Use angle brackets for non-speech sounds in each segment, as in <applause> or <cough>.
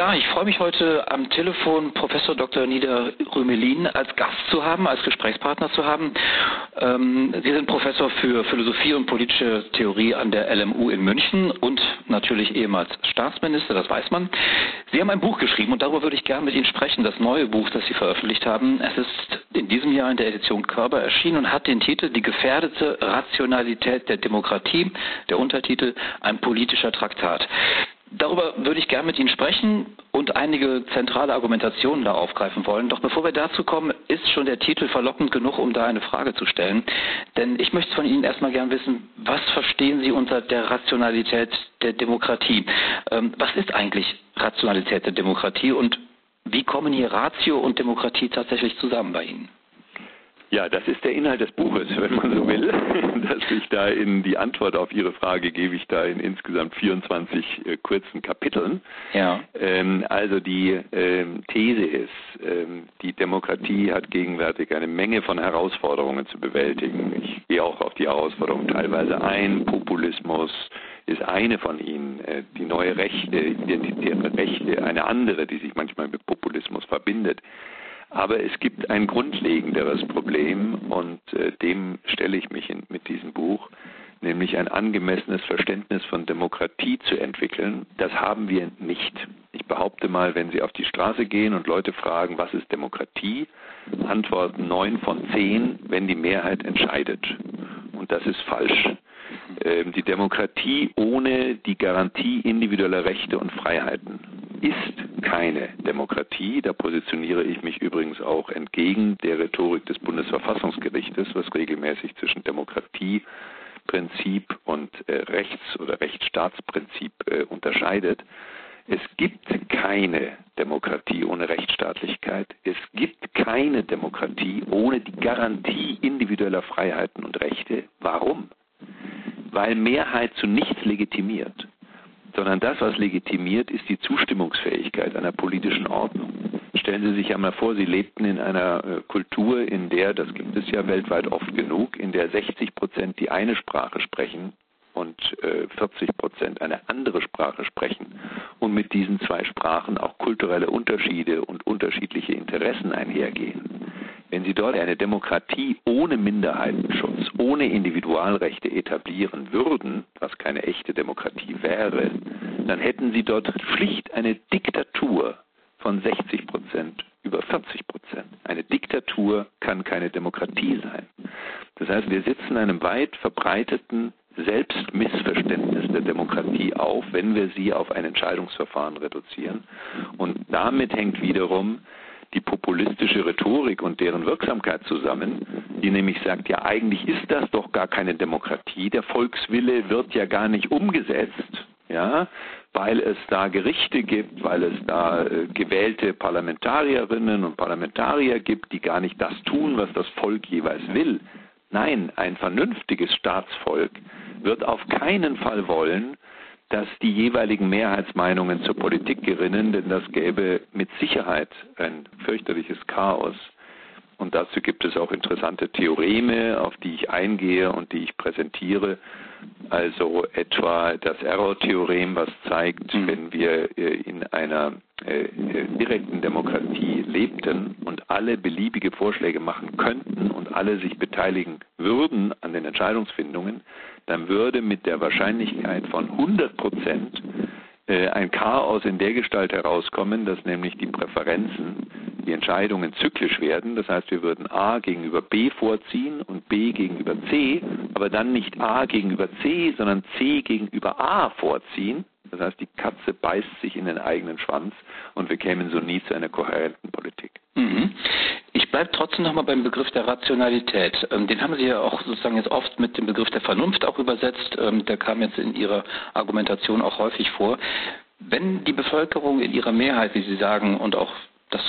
Ja, ich freue mich heute am Telefon Professor Dr. Nida Rümelin als Gast zu haben, als Gesprächspartner zu haben. Ähm, Sie sind Professor für Philosophie und politische Theorie an der LMU in München und natürlich ehemals Staatsminister, das weiß man. Sie haben ein Buch geschrieben und darüber würde ich gerne mit Ihnen sprechen, das neue Buch, das Sie veröffentlicht haben. Es ist in diesem Jahr in der Edition Körper erschienen und hat den Titel Die gefährdete Rationalität der Demokratie, der Untertitel Ein politischer Traktat. Darüber würde ich gerne mit Ihnen sprechen und einige zentrale Argumentationen da aufgreifen wollen. Doch bevor wir dazu kommen, ist schon der Titel verlockend genug, um da eine Frage zu stellen. Denn ich möchte von Ihnen erstmal gerne wissen, was verstehen Sie unter der Rationalität der Demokratie? Ähm, was ist eigentlich Rationalität der Demokratie und wie kommen hier Ratio und Demokratie tatsächlich zusammen bei Ihnen? Ja, das ist der Inhalt des Buches, wenn man so will. <laughs> Dass ich da in die Antwort auf Ihre Frage gebe ich da in insgesamt 24 äh, kurzen Kapiteln. Ja. Ähm, also die ähm, These ist, ähm, die Demokratie hat gegenwärtig eine Menge von Herausforderungen zu bewältigen. Ich gehe auch auf die Herausforderungen teilweise ein. Populismus ist eine von ihnen. Äh, die neue Rechte, identitäre Rechte, eine andere, die sich manchmal mit Populismus verbindet. Aber es gibt ein grundlegenderes Problem und äh, dem stelle ich mich in, mit diesem Buch, nämlich ein angemessenes Verständnis von Demokratie zu entwickeln. Das haben wir nicht. Ich behaupte mal, wenn Sie auf die Straße gehen und Leute fragen, was ist Demokratie, antworten neun von zehn, wenn die Mehrheit entscheidet. Und das ist falsch. Ähm, die Demokratie ohne die Garantie individueller Rechte und Freiheiten ist keine Demokratie. Da positioniere ich mich übrigens auch entgegen der Rhetorik des Bundesverfassungsgerichtes, was regelmäßig zwischen Demokratieprinzip und äh, Rechts- oder Rechtsstaatsprinzip äh, unterscheidet. Es gibt keine Demokratie ohne Rechtsstaatlichkeit. Es gibt keine Demokratie ohne die Garantie individueller Freiheiten und Rechte. Warum? Weil Mehrheit zu nichts legitimiert sondern das, was legitimiert, ist die Zustimmungsfähigkeit einer politischen Ordnung. Stellen Sie sich einmal vor, Sie lebten in einer äh, Kultur, in der, das gibt es ja weltweit oft genug, in der 60 Prozent die eine Sprache sprechen und 40 äh, Prozent eine andere Sprache sprechen und mit diesen zwei Sprachen auch kulturelle Unterschiede und unterschiedliche Interessen einhergehen. Wenn Sie dort eine Demokratie ohne Minderheitenschutz, ohne Individualrechte etablieren würden, was keine echte Demokratie wäre, dann hätten Sie dort schlicht eine Diktatur von 60 Prozent über 40 Prozent. Eine Diktatur kann keine Demokratie sein. Das heißt, wir sitzen einem weit verbreiteten Selbstmissverständnis der Demokratie auf, wenn wir sie auf ein Entscheidungsverfahren reduzieren. Und damit hängt wiederum die populistische Rhetorik und deren Wirksamkeit zusammen, die nämlich sagt, ja eigentlich ist das doch gar keine Demokratie, der Volkswille wird ja gar nicht umgesetzt, ja, weil es da Gerichte gibt, weil es da äh, gewählte Parlamentarierinnen und Parlamentarier gibt, die gar nicht das tun, was das Volk jeweils will. Nein, ein vernünftiges Staatsvolk wird auf keinen Fall wollen, dass die jeweiligen Mehrheitsmeinungen zur Politik gerinnen, denn das gäbe mit Sicherheit ein fürchterliches Chaos. Und dazu gibt es auch interessante Theoreme, auf die ich eingehe und die ich präsentiere. Also etwa das Error-Theorem, was zeigt, mhm. wenn wir äh, in einer äh, direkten Demokratie lebten und alle beliebige Vorschläge machen könnten und alle sich beteiligen würden an den Entscheidungsfindungen, dann würde mit der Wahrscheinlichkeit von 100 Prozent äh, ein Chaos in der Gestalt herauskommen, dass nämlich die Präferenzen, die Entscheidungen zyklisch werden. Das heißt, wir würden A gegenüber B vorziehen und B gegenüber C, aber dann nicht A gegenüber C, sondern C gegenüber A vorziehen. Das heißt, die Katze beißt sich in den eigenen Schwanz und wir kämen so nie zu einer kohärenten Politik. Mhm. Ich bleibe trotzdem nochmal beim Begriff der Rationalität. Ähm, den haben Sie ja auch sozusagen jetzt oft mit dem Begriff der Vernunft auch übersetzt. Ähm, der kam jetzt in Ihrer Argumentation auch häufig vor. Wenn die Bevölkerung in ihrer Mehrheit, wie Sie sagen, und auch das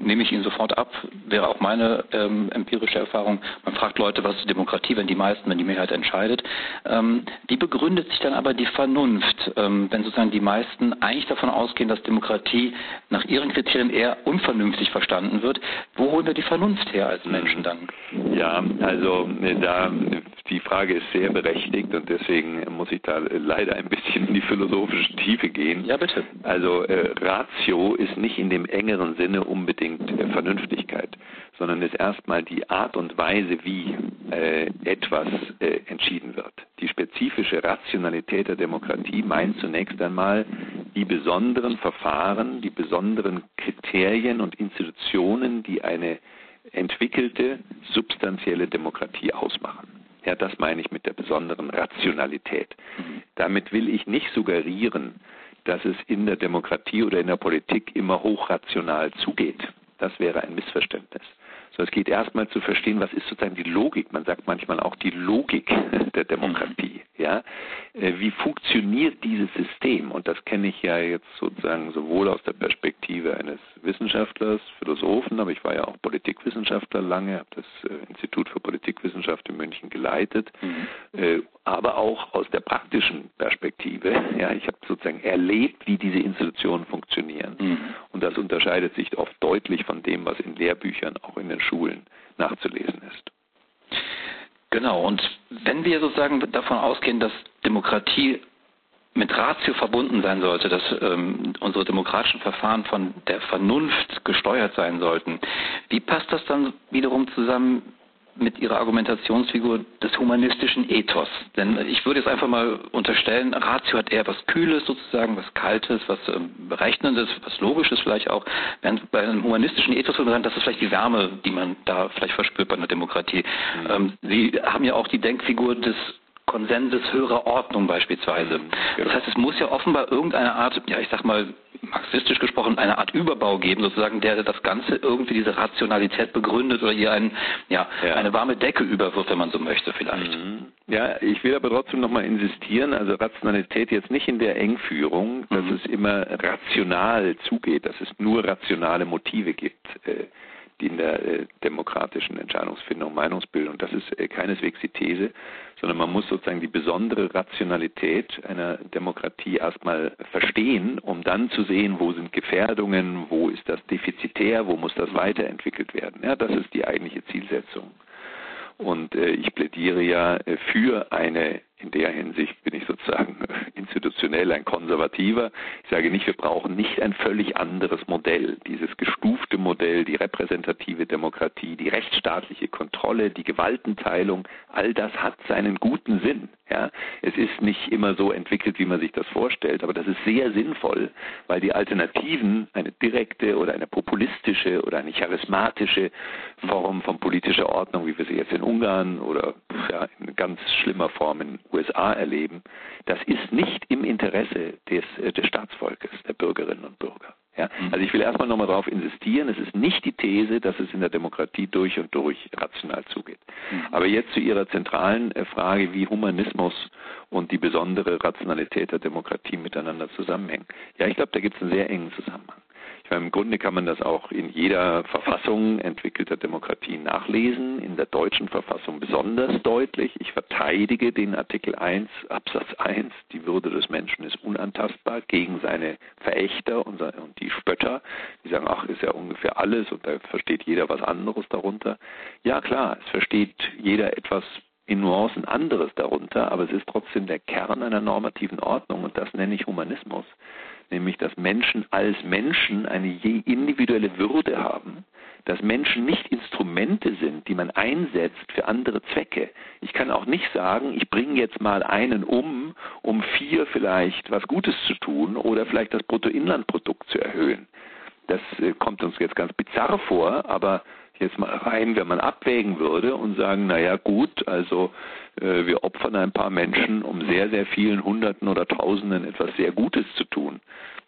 nehme ich Ihnen sofort ab, wäre auch meine ähm, empirische Erfahrung. Man fragt Leute, was ist Demokratie, wenn die meisten, wenn die Mehrheit entscheidet. Ähm, wie begründet sich dann aber die Vernunft, ähm, wenn sozusagen die meisten eigentlich davon ausgehen, dass Demokratie nach ihren Kriterien eher unvernünftig verstanden wird? Wo holen wir die Vernunft her als Menschen dann? Ja, also äh, da die Frage ist sehr berechtigt und deswegen muss ich da leider ein bisschen in die philosophische Tiefe gehen. Ja, bitte. Also äh, Ratio ist nicht in dem engeren Sinne unbedingt äh, Vernünftigkeit, sondern ist erstmal die Art und Weise, wie äh, etwas äh, entschieden wird. Die spezifische Rationalität der Demokratie meint zunächst einmal die besonderen Verfahren, die besonderen Kriterien und Institutionen, die eine entwickelte substanzielle Demokratie ausmachen. Ja, das meine ich mit der besonderen Rationalität. Mhm. Damit will ich nicht suggerieren, dass es in der Demokratie oder in der Politik immer hochrational zugeht. Das wäre ein Missverständnis. So, es geht erstmal zu verstehen, was ist sozusagen die Logik. Man sagt manchmal auch die Logik <laughs> der Demokratie. Mhm. Ja, äh, wie funktioniert dieses System? Und das kenne ich ja jetzt sozusagen sowohl aus der Perspektive eines Wissenschaftlers, Philosophen, aber ich war ja auch Politikwissenschaftler lange, habe das äh, Institut für Politikwissenschaft in München geleitet, mhm. Äh, aber auch aus der praktischen Perspektive. <laughs> Ja, ich habe sozusagen erlebt, wie diese Institutionen funktionieren. Mhm. Und das unterscheidet sich oft deutlich von dem, was in Lehrbüchern auch in den Schulen nachzulesen ist. Genau, und wenn wir sozusagen davon ausgehen, dass Demokratie mit Ratio verbunden sein sollte, dass ähm, unsere demokratischen Verfahren von der Vernunft gesteuert sein sollten, wie passt das dann wiederum zusammen mit Ihrer Argumentationsfigur des humanistischen Ethos. Denn ich würde jetzt einfach mal unterstellen, Ratio hat eher was Kühles sozusagen, was Kaltes, was ähm, Berechnendes, was Logisches vielleicht auch. Während bei einem humanistischen Ethos würde man sagen, das ist vielleicht die Wärme, die man da vielleicht verspürt bei einer Demokratie. Mhm. Ähm, Sie haben ja auch die Denkfigur des Konsenses höherer Ordnung beispielsweise. Genau. Das heißt, es muss ja offenbar irgendeine Art, ja ich sag mal, marxistisch gesprochen, eine Art Überbau geben, sozusagen, der das Ganze irgendwie diese Rationalität begründet oder hier ein, ja, ja. eine warme Decke überwirft, wenn man so möchte vielleicht. Mhm. Ja, ich will aber trotzdem nochmal insistieren, also Rationalität jetzt nicht in der Engführung, dass mhm. es immer rational zugeht, dass es nur rationale Motive gibt. In der äh, demokratischen Entscheidungsfindung, Meinungsbildung. Das ist äh, keineswegs die These, sondern man muss sozusagen die besondere Rationalität einer Demokratie erstmal verstehen, um dann zu sehen, wo sind Gefährdungen, wo ist das defizitär, wo muss das weiterentwickelt werden. Ja, das ist die eigentliche Zielsetzung. Und äh, ich plädiere ja äh, für eine in der Hinsicht bin ich sozusagen <laughs> institutionell ein Konservativer. Ich sage nicht, wir brauchen nicht ein völlig anderes Modell. Dieses gestufte Modell, die repräsentative Demokratie, die rechtsstaatliche Kontrolle, die Gewaltenteilung, all das hat seinen guten Sinn. Ja, es ist nicht immer so entwickelt, wie man sich das vorstellt, aber das ist sehr sinnvoll, weil die Alternativen, eine direkte oder eine populistische oder eine charismatische Form von politischer Ordnung, wie wir sie jetzt in Ungarn oder ja, in ganz schlimmer Form in USA erleben, das ist nicht im Interesse des, äh, des Staatsvolkes, der Bürgerinnen und Bürger. Ja? Mhm. Also ich will erstmal nochmal darauf insistieren, es ist nicht die These, dass es in der Demokratie durch und durch rational zugeht. Mhm. Aber jetzt zu Ihrer zentralen äh, Frage, wie Humanismus und die besondere Rationalität der Demokratie miteinander zusammenhängen. Ja, ich glaube, da gibt es einen sehr engen Zusammenhang. Im Grunde kann man das auch in jeder Verfassung entwickelter Demokratie nachlesen, in der deutschen Verfassung besonders deutlich. Ich verteidige den Artikel 1 Absatz 1, die Würde des Menschen ist unantastbar gegen seine Verächter und die Spötter, die sagen, ach, ist ja ungefähr alles und da versteht jeder was anderes darunter. Ja klar, es versteht jeder etwas in Nuancen anderes darunter, aber es ist trotzdem der Kern einer normativen Ordnung und das nenne ich Humanismus nämlich dass Menschen als Menschen eine je individuelle Würde haben, dass Menschen nicht Instrumente sind, die man einsetzt für andere Zwecke. Ich kann auch nicht sagen, ich bringe jetzt mal einen um, um vier vielleicht was Gutes zu tun oder vielleicht das Bruttoinlandprodukt zu erhöhen. Das äh, kommt uns jetzt ganz bizarr vor, aber jetzt mal rein, wenn man abwägen würde und sagen, naja gut, also äh, wir opfern ein paar Menschen, um sehr, sehr vielen Hunderten oder Tausenden etwas sehr Gutes zu tun.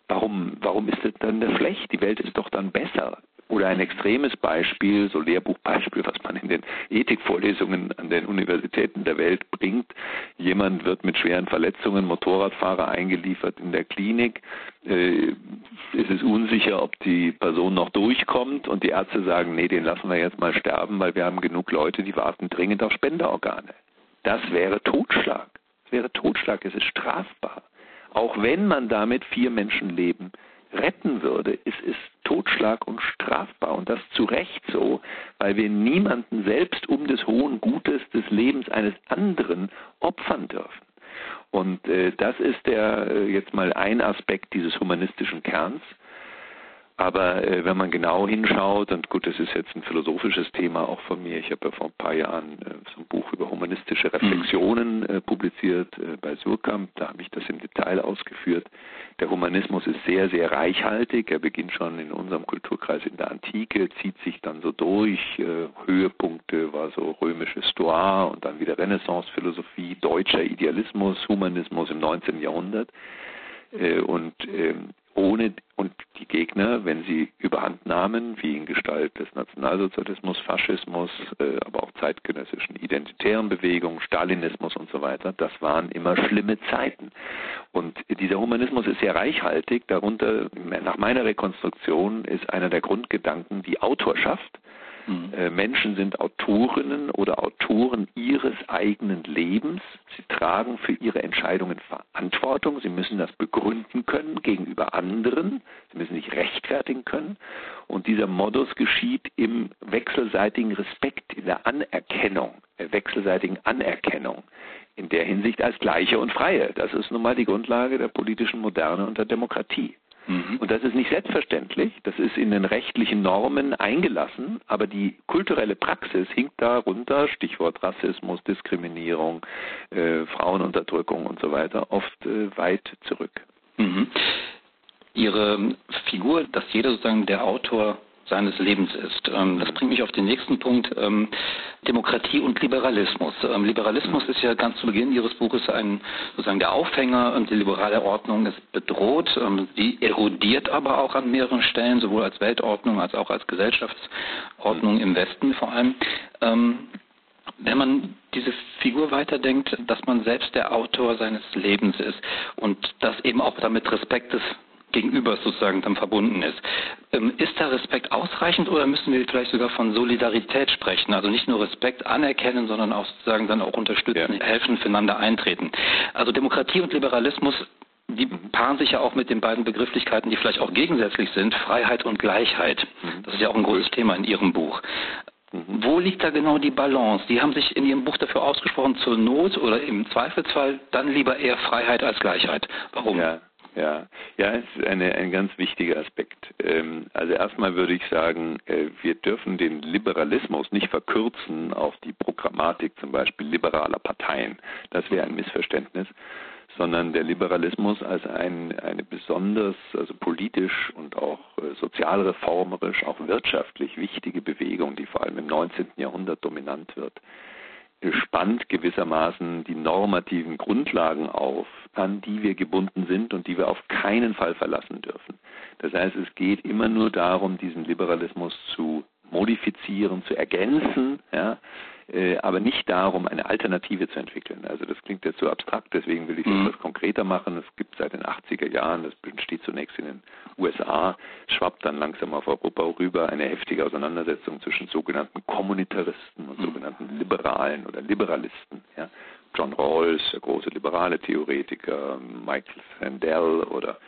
Warum, warum ist es dann schlecht? Die Welt ist doch dann besser. Oder ein extremes Beispiel, so Lehrbuchbeispiel, was man in den Ethikvorlesungen an den Universitäten der Welt bringt. Jemand wird mit schweren Verletzungen, Motorradfahrer eingeliefert in der Klinik. Äh, es ist unsicher, ob die Person noch durchkommt und die Ärzte sagen, nee, den lassen wir jetzt mal sterben, weil wir haben genug Leute, die warten dringend auf Spenderorgane. Das wäre Totschlag. Das wäre Totschlag, es ist strafbar. Auch wenn man damit vier Menschenleben retten würde, ist es Totschlag und strafbar. Und das zu Recht so, weil wir niemanden selbst um des hohen Gutes des Lebens eines anderen opfern dürfen. Und äh, das ist der äh, jetzt mal ein Aspekt dieses humanistischen Kerns. Aber äh, wenn man genau hinschaut, und gut, das ist jetzt ein philosophisches Thema auch von mir, ich habe ja vor ein paar Jahren äh, so ein Buch über humanistische mhm. Reflexionen äh, publiziert äh, bei Surkamp, da habe ich das im Detail ausgeführt. Der Humanismus ist sehr, sehr reichhaltig, er beginnt schon in unserem Kulturkreis in der Antike, zieht sich dann so durch, äh, Höhepunkte war so römische Stoa und dann wieder Renaissance-Philosophie, deutscher Idealismus, Humanismus im 19. Jahrhundert. Äh, und ähm, ohne und die Gegner, wenn sie überhand nahmen, wie in Gestalt des Nationalsozialismus, Faschismus, äh, aber auch zeitgenössischen identitären Bewegungen, Stalinismus und so weiter, das waren immer schlimme Zeiten. Und dieser Humanismus ist sehr reichhaltig. Darunter, nach meiner Rekonstruktion, ist einer der Grundgedanken die Autorschaft Mhm. Äh, Menschen sind Autorinnen oder Autoren ihres eigenen Lebens. Sie tragen für ihre Entscheidungen Verantwortung. Sie müssen das begründen können gegenüber anderen. Sie müssen sich rechtfertigen können. Und dieser Modus geschieht im wechselseitigen Respekt, in der Anerkennung, der wechselseitigen Anerkennung. In der Hinsicht als Gleiche und Freie. Das ist nun mal die Grundlage der politischen Moderne und der Demokratie. Mhm. Und das ist nicht selbstverständlich, das ist in den rechtlichen Normen eingelassen, aber die kulturelle Praxis hinkt darunter, Stichwort Rassismus, Diskriminierung, äh, Frauenunterdrückung und so weiter, oft äh, weit zurück. Mhm. Ihre Figur, dass jeder sozusagen der Autor seines Lebens ist. Ähm, das bringt mich auf den nächsten Punkt, ähm, Demokratie und Liberalismus. Ähm, Liberalismus ist ja ganz zu Beginn Ihres Buches ein, sozusagen der Aufhänger und die liberale Ordnung ist bedroht. Die erodiert aber auch an mehreren Stellen, sowohl als Weltordnung als auch als Gesellschaftsordnung im Westen vor allem. Wenn man diese Figur weiterdenkt, dass man selbst der Autor seines Lebens ist und das eben auch damit Respekt des Gegenüber sozusagen dann verbunden ist. Ähm, ist da Respekt ausreichend oder müssen wir vielleicht sogar von Solidarität sprechen? Also nicht nur Respekt anerkennen, sondern auch sozusagen dann auch unterstützen, ja. helfen, füreinander eintreten. Also Demokratie und Liberalismus die paaren sich ja auch mit den beiden Begrifflichkeiten, die vielleicht auch gegensätzlich sind, Freiheit und Gleichheit. Mhm. Das ist ja auch ein großes Thema in Ihrem Buch. Mhm. Wo liegt da genau die Balance? Die haben sich in Ihrem Buch dafür ausgesprochen, zur Not oder im Zweifelsfall dann lieber eher Freiheit als Gleichheit. Warum? Ja. Ja, ja, es ist eine, ein ganz wichtiger Aspekt. Ähm, also erstmal würde ich sagen, äh, wir dürfen den Liberalismus nicht verkürzen auf die Programmatik zum Beispiel liberaler Parteien. Das wäre ein Missverständnis, sondern der Liberalismus als ein, eine besonders, also politisch und auch äh, sozialreformerisch, auch wirtschaftlich wichtige Bewegung, die vor allem im 19. Jahrhundert dominant wird spannt gewissermaßen die normativen Grundlagen auf, an die wir gebunden sind und die wir auf keinen Fall verlassen dürfen. Das heißt, es geht immer nur darum, diesen Liberalismus zu modifizieren, zu ergänzen, ja, äh, aber nicht darum, eine Alternative zu entwickeln. Also das klingt jetzt so abstrakt, deswegen will ich es mhm. etwas konkreter machen. Es gibt seit den 80er Jahren, das entsteht zunächst in den USA, schwappt dann langsam auf Europa rüber, eine heftige Auseinandersetzung zwischen sogenannten Kommunitaristen und mhm. sogenannten Liberalen oder Liberalisten. John Rawls, der große liberale Theoretiker, Michael Sandel oder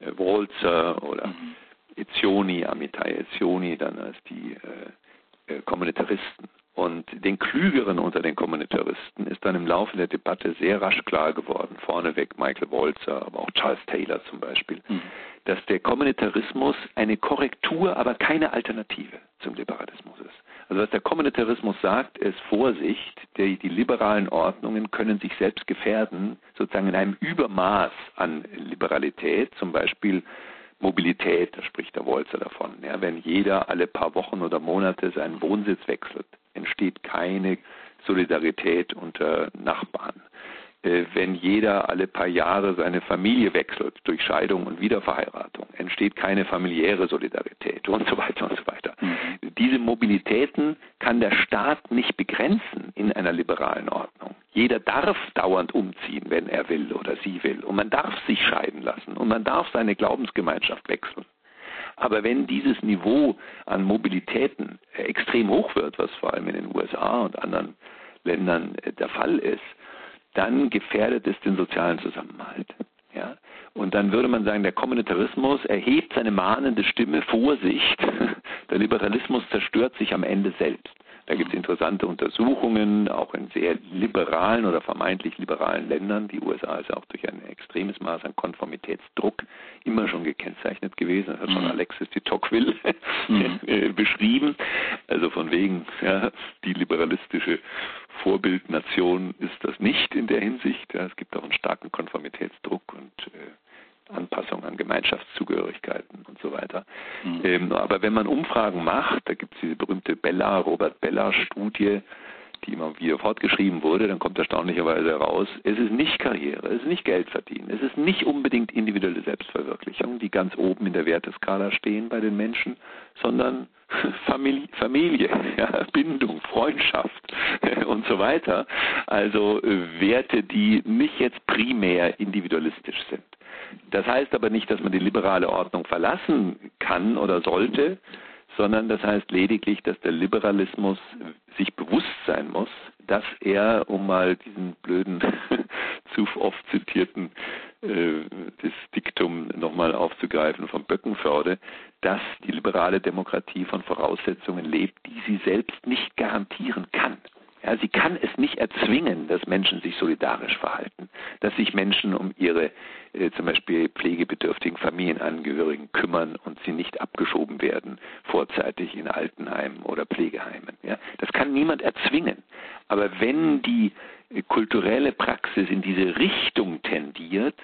äh, Walzer oder mhm. Etzioni, Amitai Etzioni dann als die äh, äh, Kommunitaristen. Und den Klügeren unter den Kommunitaristen ist dann im Laufe der Debatte sehr rasch klar geworden, vorneweg Michael Walzer, aber auch Charles Taylor zum Beispiel, mhm. dass der Kommunitarismus eine Korrektur, aber keine Alternative zum Liberalismus ist. Also was der Kommunitarismus sagt, ist Vorsicht, die, die liberalen Ordnungen können sich selbst gefährden, sozusagen in einem Übermaß an Liberalität, zum Beispiel Mobilität, da spricht der Wolzer davon. Ja, wenn jeder alle paar Wochen oder Monate seinen Wohnsitz wechselt, entsteht keine Solidarität unter Nachbarn. Äh, wenn jeder alle paar Jahre seine Familie wechselt durch Scheidung und Wiederverheiratung, entsteht keine familiäre Solidarität und so weiter und so weiter. Mhm. Diese Mobilitäten kann der Staat nicht begrenzen in einer liberalen Ordnung. Jeder darf dauernd umziehen, wenn er will oder sie will. Und man darf sich scheiden lassen und man darf seine Glaubensgemeinschaft wechseln. Aber wenn dieses Niveau an Mobilitäten extrem hoch wird, was vor allem in den USA und anderen Ländern äh, der Fall ist, dann gefährdet es den sozialen Zusammenhalt. Ja? Und dann würde man sagen, der Kommunitarismus erhebt seine mahnende Stimme, Vorsicht, <laughs> der Liberalismus zerstört sich am Ende selbst. Da gibt es interessante Untersuchungen, auch in sehr liberalen oder vermeintlich liberalen Ländern. Die USA ist ja auch durch ein extremes Maß an Konformitätsdruck immer schon gekennzeichnet gewesen. Das hat schon mhm. Alexis de Tocqueville <laughs> mhm. Äh, beschrieben. Also von wegen, ja, die liberalistische Vorbildnation ist das nicht in der Hinsicht. Ja, es gibt auch einen starken Konformitätsdruck und äh, Anpassung an Gemeinschaftszugehörigkeiten und so weiter. Mhm. Ähm, aber wenn man Umfragen macht, da gibt es diese berühmte Bella, Robert Bella-Studie, die immer wieder fortgeschrieben wurde, dann kommt erstaunlicherweise heraus, es ist nicht Karriere, es ist nicht Geld verdienen, es ist nicht unbedingt individuelle Selbstverwirklichung, die ganz oben in der Werteskala stehen bei den Menschen, sondern <laughs> Familie, Familie <laughs> ja, Bindung, Freundschaft <laughs> und so weiter. Also äh, Werte, die nicht jetzt primär individualistisch sind. Das heißt aber nicht, dass man die liberale Ordnung verlassen kann oder sollte, sondern das heißt lediglich, dass der Liberalismus sich bewusst sein muss, dass er, um mal diesen blöden, <laughs> zu oft zitierten äh, das Diktum nochmal aufzugreifen von Böckenförde, dass die liberale Demokratie von Voraussetzungen lebt, die sie selbst nicht garantieren kann. Ja, sie kann es nicht erzwingen, dass Menschen sich solidarisch verhalten, dass sich Menschen um ihre äh, zum Beispiel pflegebedürftigen Familienangehörigen kümmern und sie nicht abgeschoben werden vorzeitig in Altenheimen oder Pflegeheimen. Ja, das kann niemand erzwingen. Aber wenn die äh, kulturelle Praxis in diese Richtung tendiert,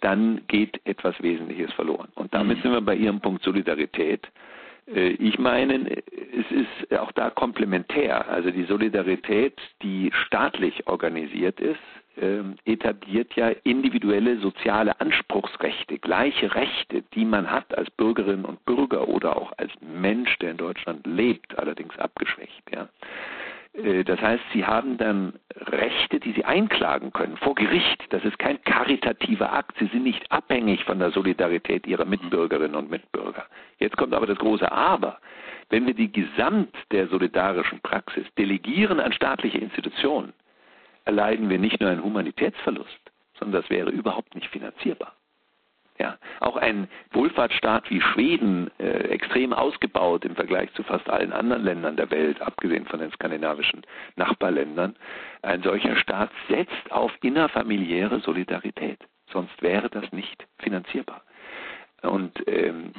dann geht etwas Wesentliches verloren. Und damit mhm. sind wir bei Ihrem Punkt Solidarität. Äh, ich meine, es ist auch da komplementär. Also die Solidarität, die staatlich organisiert ist, ähm, etabliert ja individuelle soziale Anspruchsrechte, gleiche Rechte, die man hat als Bürgerin und Bürger oder auch als Mensch, der in Deutschland lebt, allerdings abgeschwächt. Ja. Äh, das heißt, sie haben dann Rechte, die sie einklagen können vor Gericht. Das ist kein karitativer Akt. Sie sind nicht abhängig von der Solidarität ihrer Mitbürgerinnen und Mitbürger. Jetzt kommt aber das große Aber. Wenn wir die Gesamt der solidarischen Praxis delegieren an staatliche Institutionen, erleiden wir nicht nur einen Humanitätsverlust, sondern das wäre überhaupt nicht finanzierbar. Ja, auch ein Wohlfahrtsstaat wie Schweden, äh, extrem ausgebaut im Vergleich zu fast allen anderen Ländern der Welt, abgesehen von den skandinavischen Nachbarländern, ein solcher Staat setzt auf innerfamiliäre Solidarität. Sonst wäre das nicht finanzierbar. Und ähm,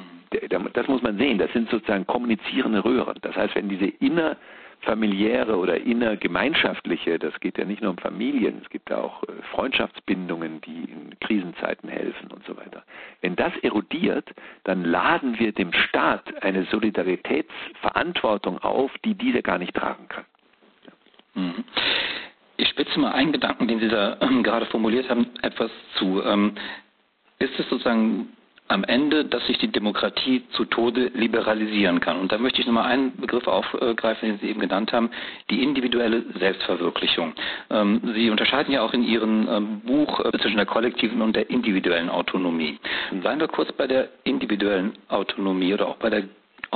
das muss man sehen. Das sind sozusagen kommunizierende Röhren. Das heißt, wenn diese inner familiäre oder innergemeinschaftliche, das geht ja nicht nur um Familien, es gibt ja auch äh, Freundschaftsbindungen, die in Krisenzeiten helfen und so weiter. Wenn das erodiert, dann laden wir dem Staat eine Solidaritätsverantwortung auf, die dieser gar nicht tragen kann. Mhm. Ich spitze mal einen Gedanken, den Sie da ähm, gerade formuliert haben, etwas zu. Ähm, ist es sozusagen am Ende, dass sich die Demokratie zu Tode liberalisieren kann. Und da möchte ich nochmal einen Begriff aufgreifen, den Sie eben genannt haben, die individuelle Selbstverwirklichung. Ähm, Sie unterscheiden ja auch in Ihrem ähm, Buch äh, zwischen der kollektiven und der individuellen Autonomie. Bleiben wir kurz bei der individuellen Autonomie oder auch bei der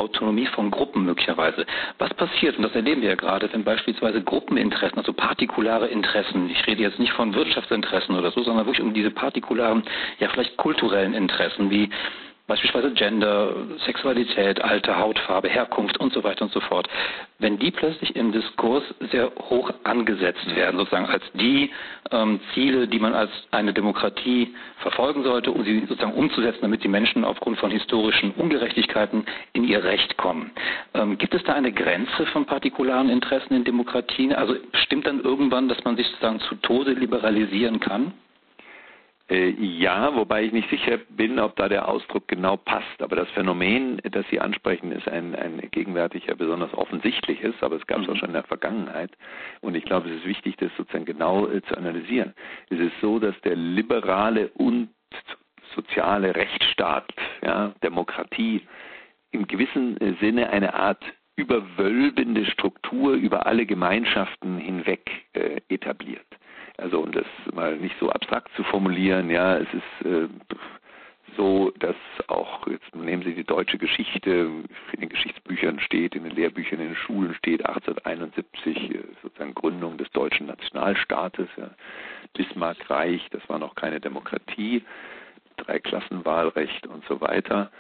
Autonomie von Gruppen möglicherweise. Was passiert, und das erleben wir ja gerade, wenn beispielsweise Gruppeninteressen, also partikulare Interessen, ich rede jetzt nicht von Wirtschaftsinteressen oder so, sondern wirklich um diese partikularen, ja vielleicht kulturellen Interessen wie beispielsweise Gender, Sexualität, Alter, Hautfarbe, Herkunft und so weiter und so fort, wenn die plötzlich im Diskurs sehr hoch angesetzt werden, sozusagen als die ähm, Ziele, die man als eine Demokratie verfolgen sollte, um sie sozusagen umzusetzen, damit die Menschen aufgrund von historischen Ungerechtigkeiten in ihr Recht kommen. Ähm, gibt es da eine Grenze von partikularen Interessen in Demokratien? Also stimmt dann irgendwann, dass man sich sozusagen zu Tode liberalisieren kann? Äh, ja, wobei ich nicht sicher bin, ob da der Ausdruck genau passt. Aber das Phänomen, das Sie ansprechen, ist ein, ein gegenwärtiger, besonders offensichtliches, aber es gab es auch mhm. schon in der Vergangenheit. Und ich glaube, es ist wichtig, das sozusagen genau äh, zu analysieren. Es ist so, dass der liberale und soziale Rechtsstaat, ja, Demokratie, im gewissen Sinne eine Art überwölbende Struktur über alle Gemeinschaften hinweg äh, etabliert. Also um das mal nicht so abstrakt zu formulieren, ja, es ist äh, so, dass auch, jetzt nehmen Sie die deutsche Geschichte, in den Geschichtsbüchern steht, in den Lehrbüchern in den Schulen steht 1871 äh, sozusagen Gründung des deutschen Nationalstaates, ja, Bismarckreich, das war noch keine Demokratie. Dreiklassenwahlrecht und so weiter.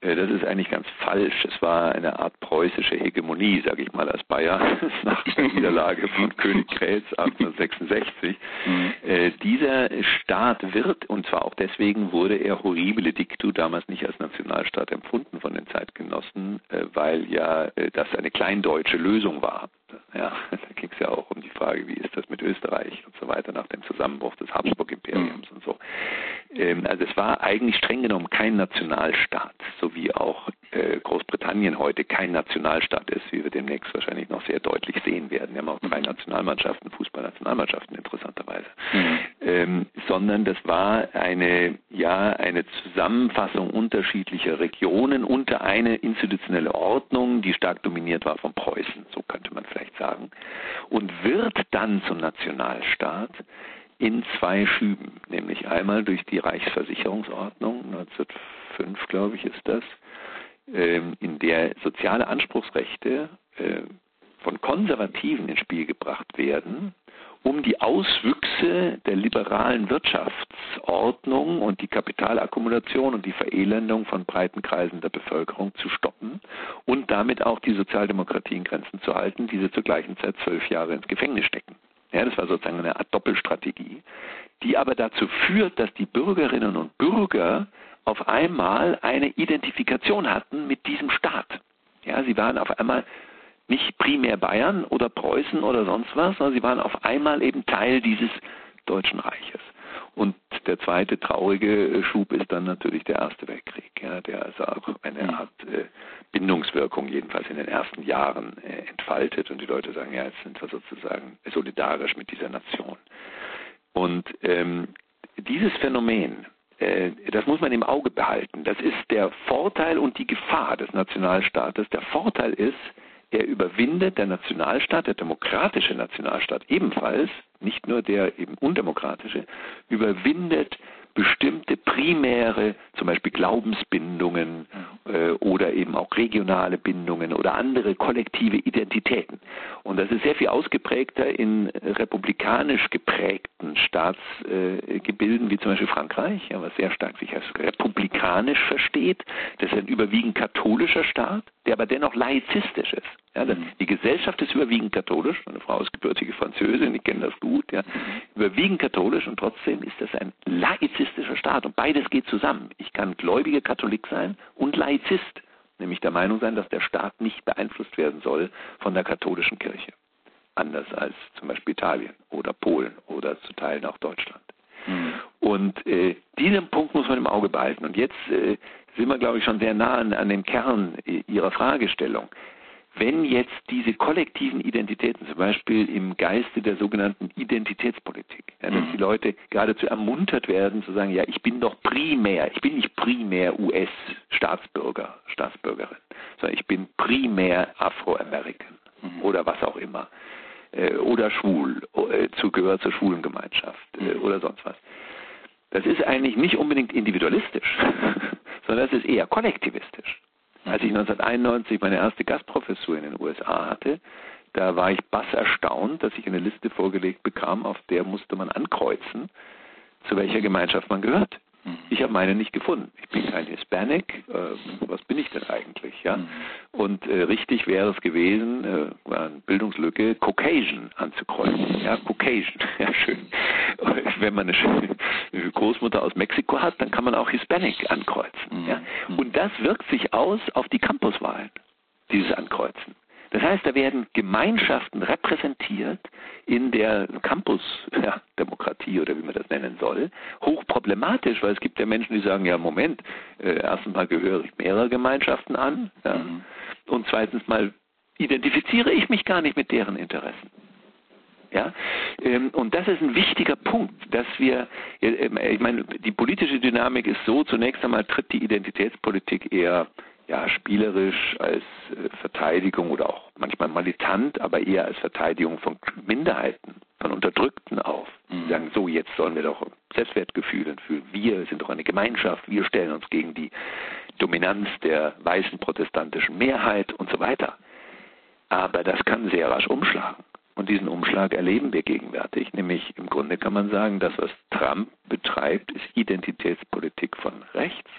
Äh, das ist eigentlich ganz falsch. Es war eine Art preußische Hegemonie, sage ich mal, als Bayer <laughs> nach der Niederlage von König Krätz <laughs> 1866. Mhm. Äh, dieser Staat wird, und zwar auch deswegen wurde er horribile dictu damals nicht als Nationalstaat empfunden von den Zeitgenossen, äh, weil ja äh, das eine kleindeutsche Lösung war. Ja, <laughs> da ging es ja auch um die Frage, wie ist das mit Österreich und so weiter nach dem Zusammenbruch des Habsburg-Imperiums mhm. und so. Ähm, also es war eigentlich streng genommen kein Nationalstaat, so wie auch äh, Großbritannien heute kein Nationalstaat ist, wie wir demnächst wahrscheinlich noch sehr deutlich sehen werden. Wir haben auch drei mhm. Nationalmannschaften, Fußballnationalmannschaften interessanterweise. Mhm. Ähm, sondern das war eine, ja, eine Zusammenfassung unterschiedlicher Regionen unter eine institutionelle Ordnung, die stark dominiert war von Preußen, so könnte sagen, und wird dann zum Nationalstaat in zwei Schüben, nämlich einmal durch die Reichsversicherungsordnung 1905, glaube ich, ist das, ähm, in der soziale Anspruchsrechte äh, von Konservativen ins Spiel gebracht werden, um die Auswüchse der liberalen Wirtschaftsordnung und die Kapitalakkumulation und die Verelendung von breiten Kreisen der Bevölkerung zu stoppen und damit auch die Sozialdemokratie in Grenzen zu halten, die sie zur gleichen Zeit zwölf Jahre ins Gefängnis stecken. Ja, das war sozusagen eine Art Doppelstrategie, die aber dazu führt, dass die Bürgerinnen und Bürger auf einmal eine Identifikation hatten mit diesem Staat. Ja, sie waren auf einmal nicht primär Bayern oder Preußen oder sonst was, sondern sie waren auf einmal eben Teil dieses Deutschen Reiches. Und der zweite traurige Schub ist dann natürlich der Erste Weltkrieg, ja, der also auch eine mhm. Art äh, Bindungswirkung jedenfalls in den ersten Jahren äh, entfaltet und die Leute sagen, ja, jetzt sind wir sozusagen solidarisch mit dieser Nation. Und ähm, dieses Phänomen, äh, das muss man im Auge behalten. Das ist der Vorteil und die Gefahr des Nationalstaates. Der Vorteil ist, er überwindet der Nationalstaat, der demokratische Nationalstaat ebenfalls, nicht nur der eben undemokratische, überwindet bestimmte primäre, zum Beispiel Glaubensbindungen äh, oder eben auch regionale Bindungen oder andere kollektive Identitäten. Und das ist sehr viel ausgeprägter in republikanisch geprägten Staatsgebilden, äh, wie zum Beispiel Frankreich, ja, was sehr stark sich als republikanisch versteht. Das ist ein überwiegend katholischer Staat, der aber dennoch laizistisch ist. Ja, mhm. die Gesellschaft ist überwiegend katholisch. Meine Frau ist gebürtige Französin, ich kenne das gut. Ja. Überwiegend katholisch und trotzdem ist das ein laizistischer Staat. Und beides geht zusammen. Ich kann gläubiger Katholik sein und Laizist, nämlich der Meinung sein, dass der Staat nicht beeinflusst werden soll von der katholischen Kirche. Anders als zum Beispiel Italien oder Polen oder zu Teilen auch Deutschland. Mhm. Und äh, diesen Punkt muss man im Auge behalten. Und jetzt äh, sind wir, glaube ich, schon sehr nah an, an dem Kern äh, Ihrer Fragestellung wenn jetzt diese kollektiven Identitäten, zum Beispiel im Geiste der sogenannten Identitätspolitik, ja, dass mhm. die Leute geradezu ermuntert werden zu sagen, ja, ich bin doch primär, ich bin nicht primär US-Staatsbürger, Staatsbürgerin, sondern ich bin primär Afroamerican mhm. oder was auch immer. Äh, oder schwul, äh, zu, gehört zur schwulen Gemeinschaft äh, mhm. oder sonst was. Das ist eigentlich nicht unbedingt individualistisch, <laughs> sondern das ist eher kollektivistisch. Als ich 1991 meine erste Gastprofessur in den USA hatte, da war ich bass erstaunt, dass ich eine Liste vorgelegt bekam, auf der musste man ankreuzen, zu welcher Gemeinschaft man gehört. Mhm. Ich habe meine nicht gefunden. Ich bin kein Hispanic. Äh, was bin ich denn eigentlich? Ja? Mhm. Und äh, richtig wäre es gewesen, äh, war eine Bildungslücke, Caucasian anzukreuzen. Ja, Caucasian. <laughs> Ja, schön. <laughs> Wenn man eine, eine Großmutter aus Mexiko hat, dann kann man auch Hispanic ankreuzen. Mhm. Ja? Und das wirkt sich aus auf die Campuswahlen, dieses Ankreuzen. Das heißt, da werden Gemeinschaften repräsentiert in der Campus-Demokratie <laughs> ja, oder wie man das nennen soll. Hochproblematisch, weil es gibt ja Menschen, die sagen, ja Moment, äh, erstens mal gehöre ich mehrere Gemeinschaften an ja, mhm. und zweitens mal identifiziere ich mich gar nicht mit deren Interessen. Ja, ähm, und das ist ein wichtiger Punkt, dass wir, ich meine, die politische Dynamik ist so, zunächst einmal tritt die Identitätspolitik eher ja, spielerisch als äh, Verteidigung oder auch manchmal militant, aber eher als Verteidigung von Minderheiten, von Unterdrückten auf. Mhm. Die sagen, so, jetzt sollen wir doch Selbstwertgefühl fühlen. Wir sind doch eine Gemeinschaft, wir stellen uns gegen die Dominanz der weißen protestantischen Mehrheit und so weiter. Aber das kann sehr rasch umschlagen. Und diesen Umschlag erleben wir gegenwärtig. Nämlich im Grunde kann man sagen, das, was Trump betreibt, ist Identitätspolitik von rechts.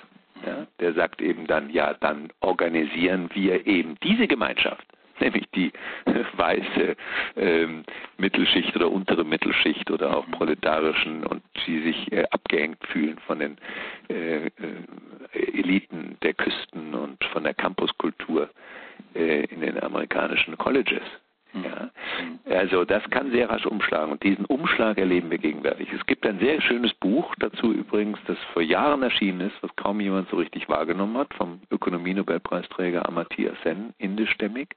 Ja, der sagt eben dann, ja, dann organisieren wir eben diese Gemeinschaft <laughs> nämlich die <laughs> weiße ähm, Mittelschicht oder untere Mittelschicht oder auch proletarischen und die sich äh, abgehängt fühlen von den äh, äh, Eliten der Küsten und von der Campuskultur äh, in den amerikanischen Colleges. Ja. Also das kann sehr rasch umschlagen und diesen Umschlag erleben wir gegenwärtig. Es gibt ein sehr schönes Buch dazu übrigens, das vor Jahren erschienen ist, was kaum jemand so richtig wahrgenommen hat, vom Ökonomie-Nobelpreisträger Amartya Sen, indischstämmig,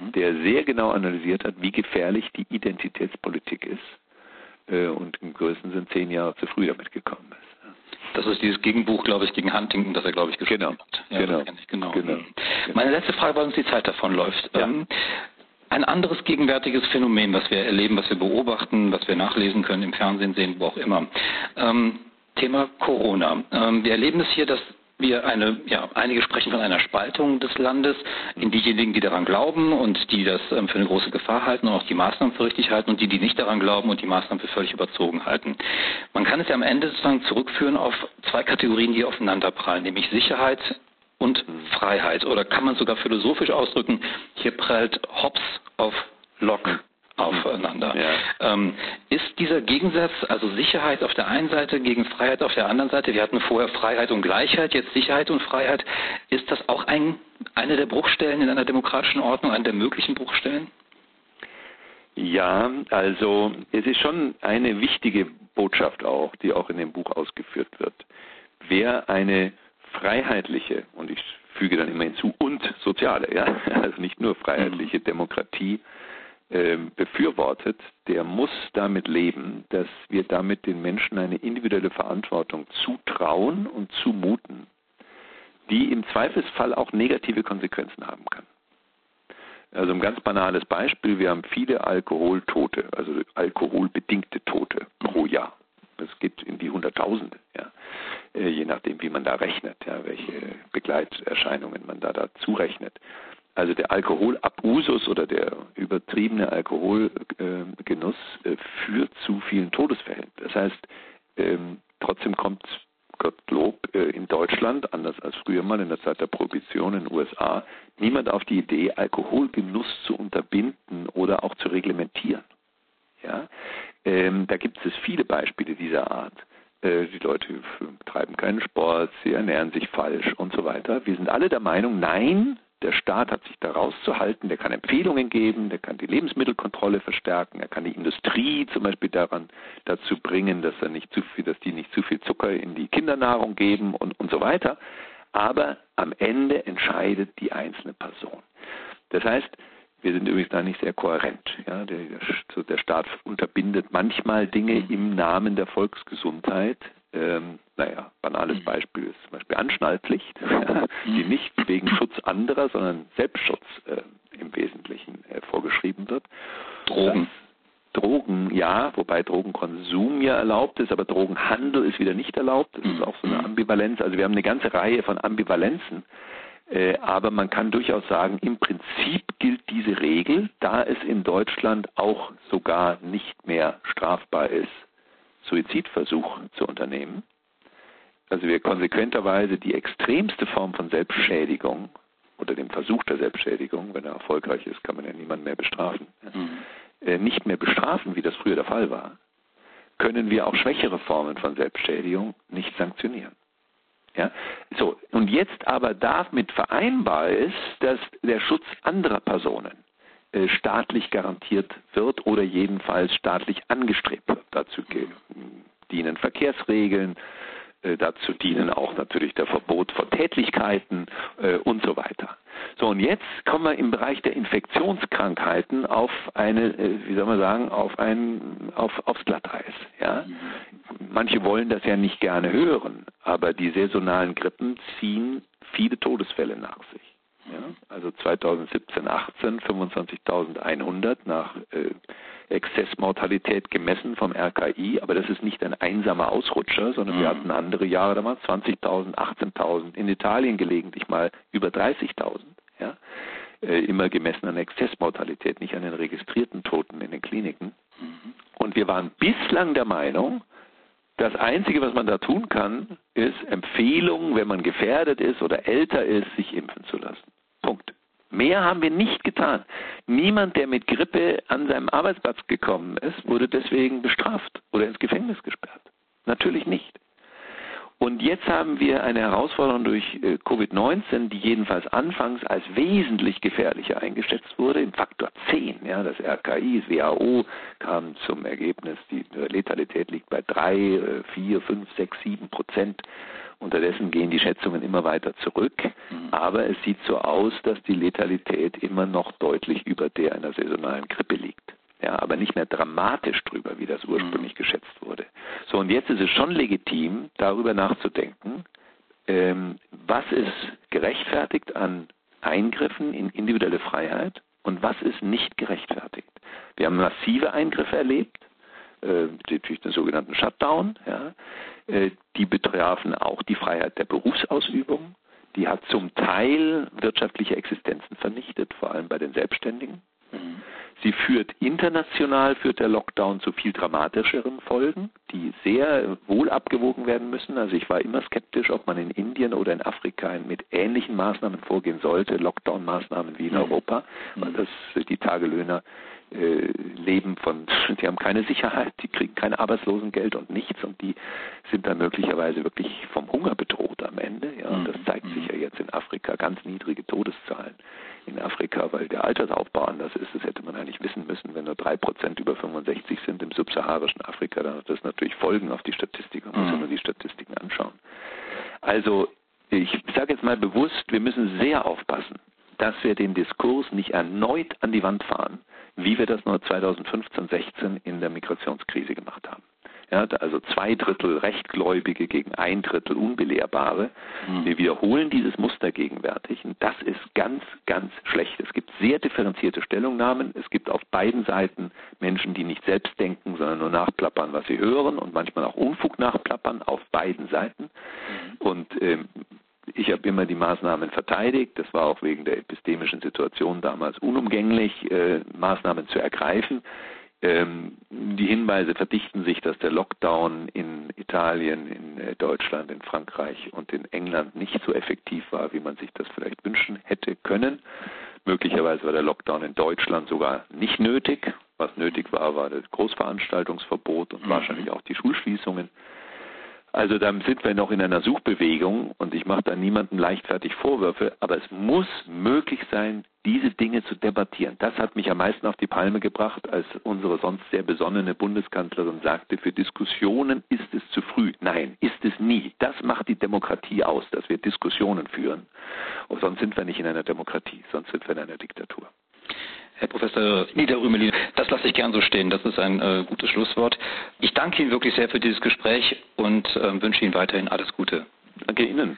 mhm. der sehr genau analysiert hat, wie gefährlich die Identitätspolitik ist äh, und im größten Sinn zehn Jahre zu früh damit gekommen ist. Das ist dieses Gegenbuch, glaube ich, gegen Huntington, das er, glaube ich, geschrieben genau. hat. Ja, genau. genau. genau. Meine letzte Frage, weil uns die Zeit davonläuft. Ja. Ähm, ein anderes gegenwärtiges Phänomen, was wir erleben, was wir beobachten, was wir nachlesen können, im Fernsehen sehen, wo auch immer. Ähm, Thema Corona. Ähm, wir erleben es hier, dass wir eine, ja, einige sprechen von einer Spaltung des Landes in diejenigen, die daran glauben und die das ähm, für eine große Gefahr halten und auch die Maßnahmen für richtig halten und die, die nicht daran glauben und die Maßnahmen für völlig überzogen halten. Man kann es ja am Ende sozusagen zurückführen auf zwei Kategorien, die aufeinanderprallen, nämlich Sicherheit und Freiheit. Oder kann man sogar philosophisch ausdrücken, hier prallt Hobbes auf Locke aufeinander. Ja. Ähm, ist dieser Gegensatz, also Sicherheit auf der einen Seite gegen Freiheit auf der anderen Seite, wir hatten vorher Freiheit und Gleichheit, jetzt Sicherheit und Freiheit, ist das auch ein, eine der Bruchstellen in einer demokratischen Ordnung, eine der möglichen Bruchstellen? Ja, also es ist schon eine wichtige Botschaft auch, die auch in dem Buch ausgeführt wird. Wer eine freiheitliche, und ich füge dann immer hinzu, und soziale, ja, <laughs> also nicht nur freiheitliche mhm. Demokratie äh, befürwortet, der muss damit leben, dass wir damit den Menschen eine individuelle Verantwortung zutrauen und zumuten, die im Zweifelsfall auch negative Konsequenzen haben kann. Also ein ganz banales Beispiel, wir haben viele Alkoholtote, also alkoholbedingte Tote pro Jahr. Das geht in die Hunderttausende, ja. Äh, je nachdem, wie man da rechnet, ja, welche Begleiterscheinungen man da dazu rechnet. Also der Alkoholabusus oder der übertriebene Alkoholgenuss äh, führt zu vielen Todesfällen. Das heißt, ähm, trotzdem kommt Gottlob äh, in Deutschland, anders als früher mal in der Zeit der Prohibition in den USA, niemand auf die Idee, Alkoholgenuss zu unterbinden oder auch zu reglementieren. Ja? Ähm, da gibt es viele Beispiele dieser Art. Äh, die Leute betreiben keinen Sport, sie ernähren sich falsch und so weiter. Wir sind alle der Meinung, nein, der Staat hat sich da rauszuhalten, der kann Empfehlungen geben, der kann die Lebensmittelkontrolle verstärken, er kann die Industrie zum Beispiel daran dazu bringen, dass er nicht zu viel, dass die nicht zu viel Zucker in die Kindernahrung geben und, und so weiter. Aber am Ende entscheidet die einzelne Person. Das heißt, wir sind übrigens da nicht sehr kohärent. Ja, der, der, Staat unterbindet manchmal Dinge mhm. im Namen der Volksgesundheit. Ähm, naja, banales mhm. Beispiel ist zum Beispiel Anschnallpflicht, <laughs> die mhm. nicht wegen Schutz anderer, sondern Selbstschutz äh, im Wesentlichen äh, vorgeschrieben wird. Drogen. Das, Drogen, ja, wobei Drogenkonsum ja erlaubt ist, aber Drogenhandel ist wieder nicht erlaubt. Das ist auch so eine Ambivalenz. Also wir haben eine ganze Reihe von Ambivalenzen aber man kann durchaus sagen, im Prinzip gilt diese Regel, da es in Deutschland auch sogar nicht mehr strafbar ist, Suizidversuch zu unternehmen. Also wir konsequenterweise die extremste Form von Selbstschädigung oder dem Versuch der Selbstschädigung, wenn er erfolgreich ist, kann man ja niemanden mehr bestrafen, mhm. Äh, nicht mehr bestrafen, wie das früher der Fall war, können wir auch schwächere Formen von Selbstschädigung nicht sanktionieren. Ja? So, und jetzt aber damit vereinbar ist, dass der Schutz anderer Personen äh, staatlich garantiert wird oder jedenfalls staatlich angestrebt wird. Dazu dienen Verkehrsregeln, dazu dienen auch natürlich der Verbot von Tätlichkeiten äh, und so weiter. So, und jetzt kommen wir im Bereich der Infektionskrankheiten auf eine, äh, wie soll man sagen, auf ein, auf, aufs Glatteis. Ja? Manche wollen das ja nicht gerne hören, aber die saisonalen Grippen ziehen viele Todesfälle nach sich. Ja? Also 2017, 18 25.100 nach äh, Exzessmortalität gemessen vom RKI, aber das ist nicht ein einsamer Ausrutscher, sondern mhm. wir hatten andere Jahre, da waren es 20.000, 18.000, in Italien gelegentlich mal über 30.000. Ja? äh, immer gemessen an Exzessmortalität, nicht an den registrierten Toten in den Kliniken. Mhm. Und wir waren bislang der Meinung, das Einzige, was man da tun kann, ist Empfehlung, wenn man gefährdet ist oder älter ist, sich impfen zu lassen. Mehr haben wir nicht getan. Niemand, der mit Grippe an seinem Arbeitsplatz gekommen ist, wurde deswegen bestraft oder ins Gefängnis gesperrt. Natürlich nicht. Und jetzt haben wir eine Herausforderung durch äh, Covid-19, die jedenfalls anfangs als wesentlich gefährlicher eingeschätzt wurde, im Faktor 10. Ja, das RKI, das WHO kam zum Ergebnis, die Letalität liegt bei 3, 4, 5, 6, 7 Prozent. Unterdessen gehen die Schätzungen immer weiter zurück, mhm. aber es sieht so aus, dass die Letalität immer noch deutlich über der einer saisonalen Grippe liegt. Ja, aber nicht mehr dramatisch drüber, wie das ursprünglich mhm. geschätzt wurde. So, und jetzt ist es schon legitim, darüber nachzudenken, ähm, was ist gerechtfertigt an Eingriffen in individuelle Freiheit und was ist nicht gerechtfertigt. Wir haben massive Eingriffe erlebt, äh, durch den sogenannten Shutdown. Ja, äh, die betrafen auch die Freiheit der Berufsausübung. Die hat zum Teil wirtschaftliche Existenzen vernichtet, vor allem bei den Selbstständigen. Mhm. Sie führt international, führt der Lockdown zu viel dramatischeren Folgen, die sehr wohl abgewogen werden müssen. Also ich war immer skeptisch, ob man in Indien oder in Afrika mit ähnlichen Maßnahmen vorgehen sollte, Lockdown-Maßnahmen wie in mhm. Europa, weil mhm. das die Tagelöhner äh, leben von, <laughs> die haben keine Sicherheit, die kriegen kein Arbeitslosengeld und nichts und die sind dann möglicherweise wirklich vom Hunger bedroht am Ende. Ja, und das mhm. zeigt sich ja jetzt in Afrika ganz niedrige Todeszahlen in Afrika, weil der Altersaufbau anders ist. Das hätte man eigentlich wissen müssen. Wenn nur drei Prozent über 65 sind im subsaharischen Afrika, dann hat das natürlich Folgen auf die Statistik. Man muss mhm. nur die Statistiken anschauen. Also ich sage jetzt mal bewusst, wir müssen sehr aufpassen, dass wir den Diskurs nicht erneut an die Wand fahren, wie wir das nur 2015, 16 in der Migrationskrise gemacht haben. Ja, also zwei Drittel Rechtgläubige gegen ein Drittel Unbelehrbare. Mhm. Wir wiederholen dieses Muster gegenwärtig und das ist ganz, ganz schlecht. Es gibt sehr differenzierte Stellungnahmen. Es gibt auf beiden Seiten Menschen, die nicht selbst denken, sondern nur nachplappern, was sie hören und manchmal auch Unfug nachplappern auf beiden Seiten. Mhm. Und ähm, ich habe immer die Maßnahmen verteidigt. Das war auch wegen der epistemischen Situation damals unumgänglich, äh, Maßnahmen zu ergreifen. Ähm, die Hinweise verdichten sich, dass der Lockdown in Italien, in äh, Deutschland, in Frankreich und in England nicht so effektiv war, wie man sich das vielleicht wünschen hätte können. Möglicherweise war der Lockdown in Deutschland sogar nicht nötig. Was nötig war, war das Großveranstaltungsverbot und mhm. wahrscheinlich auch die Schulschließungen. Also dann sind wir noch in einer Suchbewegung und ich mache da niemandem leichtfertig Vorwürfe, aber es muss möglich sein, diese Dinge zu debattieren. Das hat mich am meisten auf die Palme gebracht, als unsere sonst sehr besonnene Bundeskanzlerin sagte, für Diskussionen ist es zu früh. Nein, ist es nie. Das macht die Demokratie aus, dass wir Diskussionen führen. Und sonst sind wir nicht in einer Demokratie, sonst sind wir in einer Diktatur. Herr Professor Niederrümelin, das lasse ich gern so stehen. Das ist ein äh, gutes Schlusswort. Ich danke Ihnen wirklich sehr für dieses Gespräch und äh, wünsche Ihnen weiterhin alles Gute. Danke Ihnen.